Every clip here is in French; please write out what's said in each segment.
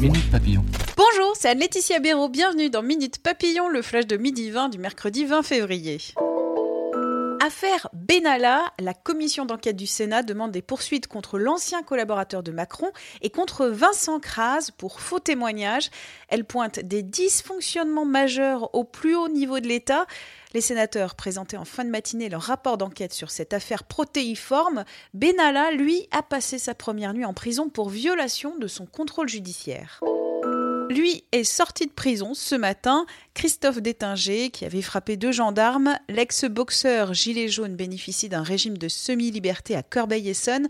Minute Papillon. Bonjour, c'est Anne-Laetitia Béraud. Bienvenue dans Minute Papillon, le flash de midi 20 du mercredi 20 février. Affaire Benalla, la commission d'enquête du Sénat demande des poursuites contre l'ancien collaborateur de Macron et contre Vincent Kras pour faux témoignages. Elle pointe des dysfonctionnements majeurs au plus haut niveau de l'État. Les sénateurs présentaient en fin de matinée leur rapport d'enquête sur cette affaire protéiforme. Benalla, lui, a passé sa première nuit en prison pour violation de son contrôle judiciaire. Lui est sorti de prison ce matin. Christophe Détinger, qui avait frappé deux gendarmes, l'ex-boxeur gilet jaune bénéficie d'un régime de semi-liberté à Corbeil-Essonne.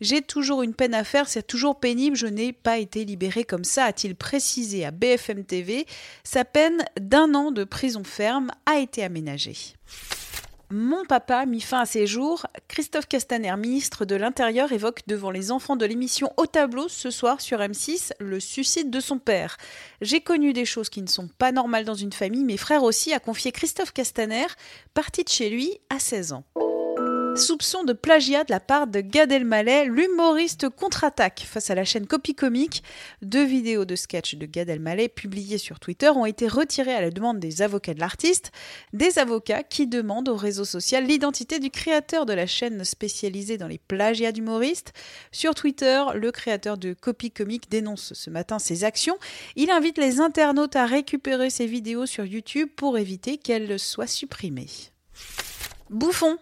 J'ai toujours une peine à faire, c'est toujours pénible, je n'ai pas été libéré comme ça, a-t-il précisé à BFM TV. Sa peine d'un an de prison ferme a été aménagée. Mon papa mit fin à ses jours. Christophe Castaner, ministre de l'Intérieur, évoque devant les enfants de l'émission Au tableau ce soir sur M6 le suicide de son père. J'ai connu des choses qui ne sont pas normales dans une famille. Mes frères aussi, a confié Christophe Castaner, parti de chez lui à 16 ans. Soupçon de plagiat de la part de Gad Elmaleh, l'humoriste contre-attaque face à la chaîne Copy Comique. Deux vidéos de sketch de Gad Elmaleh publiées sur Twitter ont été retirées à la demande des avocats de l'artiste, des avocats qui demandent au réseau social l'identité du créateur de la chaîne spécialisée dans les plagiats d'humoristes. Sur Twitter, le créateur de Copy Comique dénonce ce matin ses actions. Il invite les internautes à récupérer ses vidéos sur YouTube pour éviter qu'elles soient supprimées. Bouffon,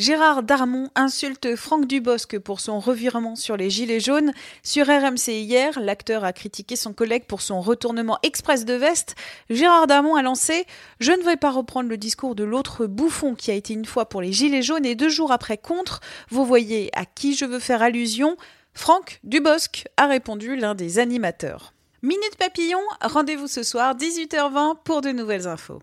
Gérard Darmon insulte Franck Dubosc pour son revirement sur les Gilets jaunes. Sur RMC hier, l'acteur a critiqué son collègue pour son retournement express de veste. Gérard Darmon a lancé Je ne vais pas reprendre le discours de l'autre bouffon qui a été une fois pour les Gilets jaunes et deux jours après contre. Vous voyez à qui je veux faire allusion Franck Dubosc a répondu l'un des animateurs. Minute Papillon, rendez-vous ce soir 18h20 pour de nouvelles infos.